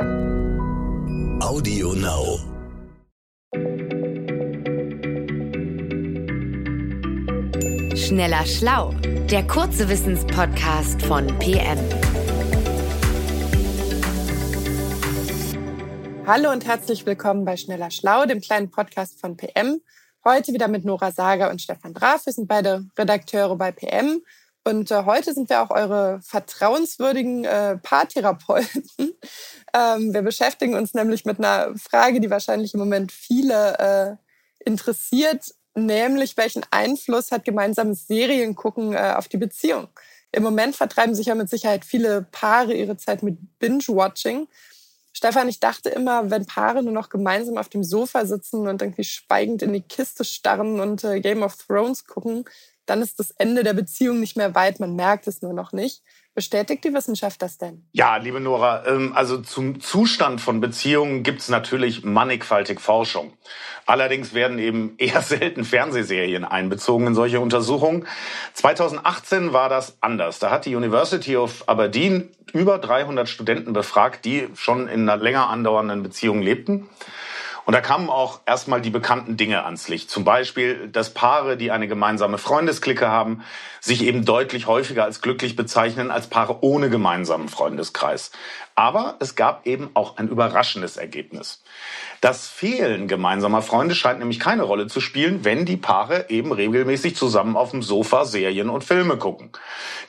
Audio Now. Schneller Schlau, der kurze Wissenspodcast von PM. Hallo und herzlich willkommen bei Schneller Schlau, dem kleinen Podcast von PM. Heute wieder mit Nora Sager und Stefan Draf. Wir sind beide Redakteure bei PM. Und äh, heute sind wir auch eure vertrauenswürdigen äh, Paartherapeuten. ähm, wir beschäftigen uns nämlich mit einer Frage, die wahrscheinlich im Moment viele äh, interessiert, nämlich welchen Einfluss hat gemeinsames Seriengucken äh, auf die Beziehung? Im Moment vertreiben sich ja mit Sicherheit viele Paare ihre Zeit mit Binge-Watching. Stefan, ich dachte immer, wenn Paare nur noch gemeinsam auf dem Sofa sitzen und irgendwie schweigend in die Kiste starren und äh, Game of Thrones gucken, dann ist das Ende der Beziehung nicht mehr weit, man merkt es nur noch nicht. Bestätigt die Wissenschaft das denn? Ja, liebe Nora, ähm, also zum Zustand von Beziehungen gibt es natürlich mannigfaltig Forschung. Allerdings werden eben eher selten Fernsehserien einbezogen in solche Untersuchungen. 2018 war das anders. Da hat die University of Aberdeen über 300 Studenten befragt, die schon in einer länger andauernden Beziehung lebten. Und da kamen auch erstmal die bekannten Dinge ans Licht. Zum Beispiel, dass Paare, die eine gemeinsame Freundesklicke haben, sich eben deutlich häufiger als glücklich bezeichnen als Paare ohne gemeinsamen Freundeskreis. Aber es gab eben auch ein überraschendes Ergebnis. Das Fehlen gemeinsamer Freunde scheint nämlich keine Rolle zu spielen, wenn die Paare eben regelmäßig zusammen auf dem Sofa Serien und Filme gucken.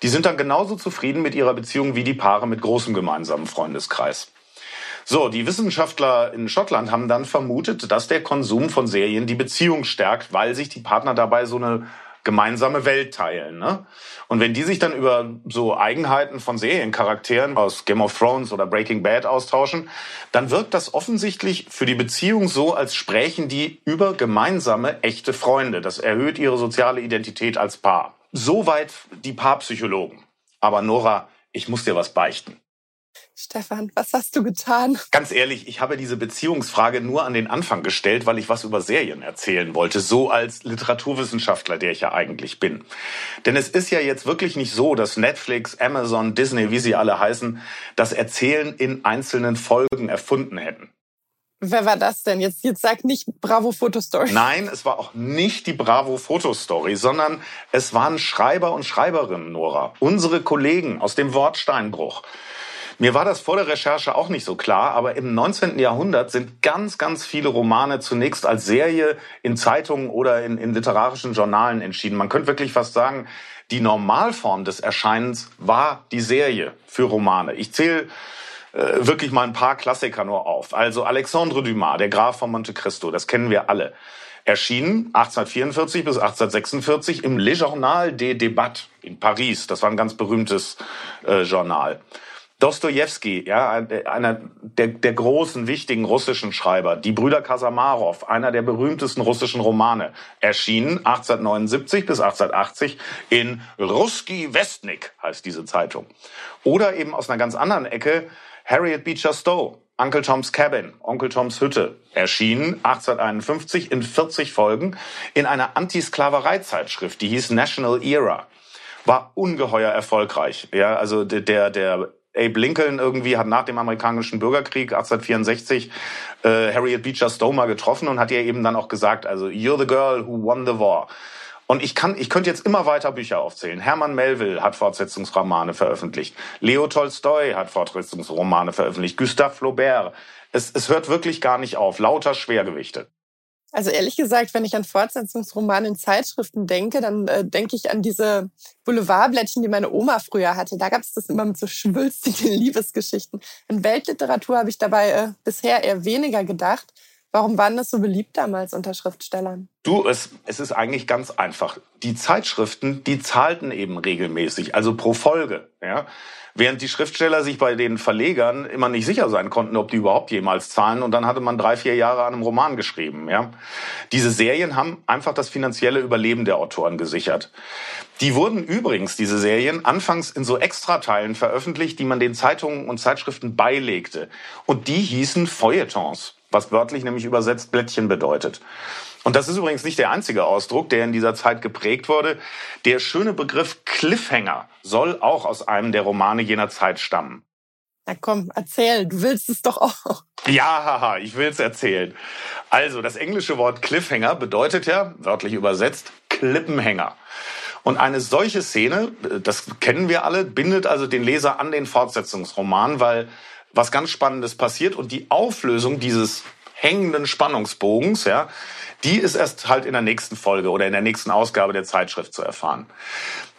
Die sind dann genauso zufrieden mit ihrer Beziehung wie die Paare mit großem gemeinsamen Freundeskreis. So, die Wissenschaftler in Schottland haben dann vermutet, dass der Konsum von Serien die Beziehung stärkt, weil sich die Partner dabei so eine gemeinsame Welt teilen. Ne? Und wenn die sich dann über so Eigenheiten von Seriencharakteren aus Game of Thrones oder Breaking Bad austauschen, dann wirkt das offensichtlich für die Beziehung so, als sprächen die über gemeinsame, echte Freunde. Das erhöht ihre soziale Identität als Paar. Soweit die Paarpsychologen. Aber Nora, ich muss dir was beichten. Stefan, was hast du getan? Ganz ehrlich, ich habe diese Beziehungsfrage nur an den Anfang gestellt, weil ich was über Serien erzählen wollte, so als Literaturwissenschaftler, der ich ja eigentlich bin. Denn es ist ja jetzt wirklich nicht so, dass Netflix, Amazon, Disney, wie sie alle heißen, das Erzählen in einzelnen Folgen erfunden hätten. Wer war das denn? Jetzt, jetzt sag nicht Bravo Fotostory. Nein, es war auch nicht die Bravo Fotostory, sondern es waren Schreiber und Schreiberinnen, Nora. Unsere Kollegen aus dem Wortsteinbruch. Mir war das vor der Recherche auch nicht so klar, aber im 19. Jahrhundert sind ganz, ganz viele Romane zunächst als Serie in Zeitungen oder in, in literarischen Journalen entschieden. Man könnte wirklich fast sagen, die Normalform des Erscheinens war die Serie für Romane. Ich zähle äh, wirklich mal ein paar Klassiker nur auf. Also Alexandre Dumas, der Graf von Monte Cristo, das kennen wir alle. Erschienen 1844 bis 1846 im Le Journal des Débats in Paris. Das war ein ganz berühmtes äh, Journal. Dostoevsky, ja, einer der, der großen, wichtigen russischen Schreiber, die Brüder Kasamarow, einer der berühmtesten russischen Romane, erschienen 1879 bis 1880 in Ruski Westnik, heißt diese Zeitung. Oder eben aus einer ganz anderen Ecke Harriet Beecher Stowe, Uncle Tom's Cabin, Onkel Toms Hütte, erschienen 1851 in 40 Folgen in einer Antisklaverei-Zeitschrift, die hieß National Era war ungeheuer erfolgreich. Ja, also der, der Abe Lincoln irgendwie hat nach dem amerikanischen Bürgerkrieg 1864 äh, Harriet Beecher Stowe getroffen und hat ihr eben dann auch gesagt, also you're the girl who won the war. Und ich kann, ich könnte jetzt immer weiter Bücher aufzählen. Hermann Melville hat Fortsetzungsromane veröffentlicht. Leo Tolstoi hat Fortsetzungsromane veröffentlicht. Gustave Flaubert. Es, es hört wirklich gar nicht auf. Lauter Schwergewichte. Also ehrlich gesagt, wenn ich an Fortsetzungsromane in Zeitschriften denke, dann äh, denke ich an diese Boulevardblättchen, die meine Oma früher hatte. Da gab es das immer mit so schwülstigen Liebesgeschichten. In Weltliteratur habe ich dabei äh, bisher eher weniger gedacht. Warum waren das so beliebt damals unter Schriftstellern? Du, es, es ist eigentlich ganz einfach. Die Zeitschriften, die zahlten eben regelmäßig, also pro Folge. Ja? Während die Schriftsteller sich bei den Verlegern immer nicht sicher sein konnten, ob die überhaupt jemals zahlen. Und dann hatte man drei, vier Jahre an einem Roman geschrieben. Ja? Diese Serien haben einfach das finanzielle Überleben der Autoren gesichert. Die wurden übrigens, diese Serien, anfangs in so Extrateilen veröffentlicht, die man den Zeitungen und Zeitschriften beilegte. Und die hießen Feuilletons, was wörtlich nämlich übersetzt Blättchen bedeutet. Und das ist übrigens nicht der einzige Ausdruck, der in dieser Zeit geprägt wurde. Der schöne Begriff Cliffhanger soll auch aus einem der Romane jener Zeit stammen. Na komm, erzähl, du willst es doch auch. Ja, haha, ich will es erzählen. Also, das englische Wort Cliffhanger bedeutet ja, wörtlich übersetzt, Klippenhänger. Und eine solche Szene, das kennen wir alle, bindet also den Leser an den Fortsetzungsroman, weil was ganz Spannendes passiert und die Auflösung dieses hängenden Spannungsbogens, ja, die ist erst halt in der nächsten Folge oder in der nächsten Ausgabe der Zeitschrift zu erfahren.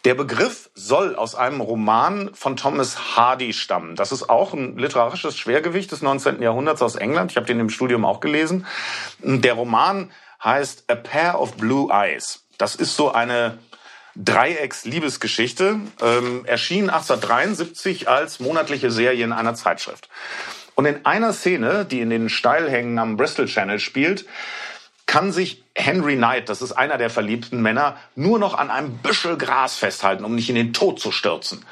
Der Begriff soll aus einem Roman von Thomas Hardy stammen. Das ist auch ein literarisches Schwergewicht des 19. Jahrhunderts aus England. Ich habe den im Studium auch gelesen. Der Roman heißt A Pair of Blue Eyes. Das ist so eine Dreiecks-Liebesgeschichte, ähm, erschien 1873 als monatliche Serie in einer Zeitschrift. Und in einer Szene, die in den Steilhängen am Bristol Channel spielt, kann sich Henry Knight, das ist einer der verliebten Männer, nur noch an einem Büschel Gras festhalten, um nicht in den Tod zu stürzen.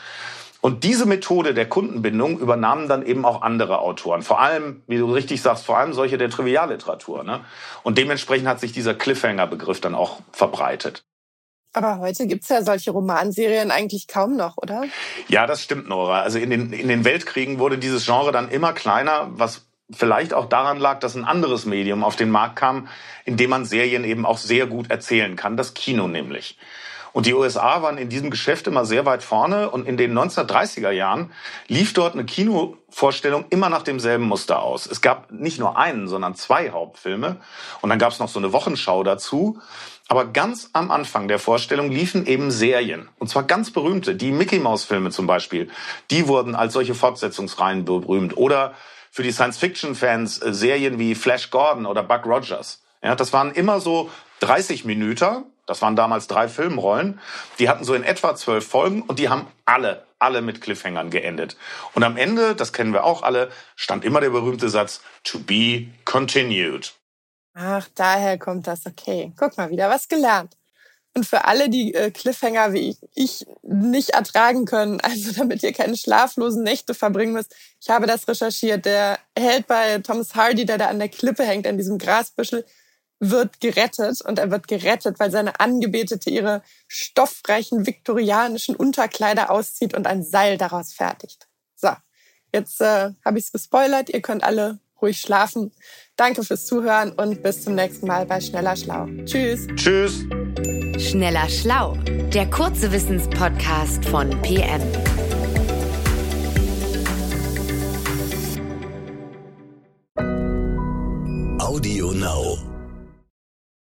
Und diese Methode der Kundenbindung übernahmen dann eben auch andere Autoren. Vor allem, wie du richtig sagst, vor allem solche der Trivialliteratur. Ne? Und dementsprechend hat sich dieser Cliffhanger-Begriff dann auch verbreitet. Aber heute gibt's ja solche Romanserien eigentlich kaum noch, oder? Ja, das stimmt, Nora. Also in den, in den Weltkriegen wurde dieses Genre dann immer kleiner, was vielleicht auch daran lag, dass ein anderes Medium auf den Markt kam, in dem man Serien eben auch sehr gut erzählen kann, das Kino nämlich. Und die USA waren in diesem Geschäft immer sehr weit vorne und in den 1930er Jahren lief dort eine Kinovorstellung immer nach demselben Muster aus. Es gab nicht nur einen, sondern zwei Hauptfilme und dann gab es noch so eine Wochenschau dazu. Aber ganz am Anfang der Vorstellung liefen eben Serien. Und zwar ganz berühmte. Die Mickey Mouse Filme zum Beispiel. Die wurden als solche Fortsetzungsreihen berühmt. Oder für die Science-Fiction-Fans äh, Serien wie Flash Gordon oder Buck Rogers. Ja, das waren immer so 30 Minuten. Das waren damals drei Filmrollen. Die hatten so in etwa zwölf Folgen und die haben alle, alle mit Cliffhangern geendet. Und am Ende, das kennen wir auch alle, stand immer der berühmte Satz, to be continued. Ach, daher kommt das. Okay, guck mal, wieder was gelernt. Und für alle, die äh, Cliffhanger wie ich, ich nicht ertragen können, also damit ihr keine schlaflosen Nächte verbringen müsst, ich habe das recherchiert. Der Held bei Thomas Hardy, der da an der Klippe hängt, an diesem Grasbüschel, wird gerettet. Und er wird gerettet, weil seine Angebetete ihre stoffreichen viktorianischen Unterkleider auszieht und ein Seil daraus fertigt. So, jetzt äh, habe ich es gespoilert. Ihr könnt alle ruhig schlafen. Danke fürs Zuhören und bis zum nächsten Mal bei Schneller Schlau. Tschüss. Tschüss. Schneller Schlau, der kurze Wissenspodcast von PM. Audio Now.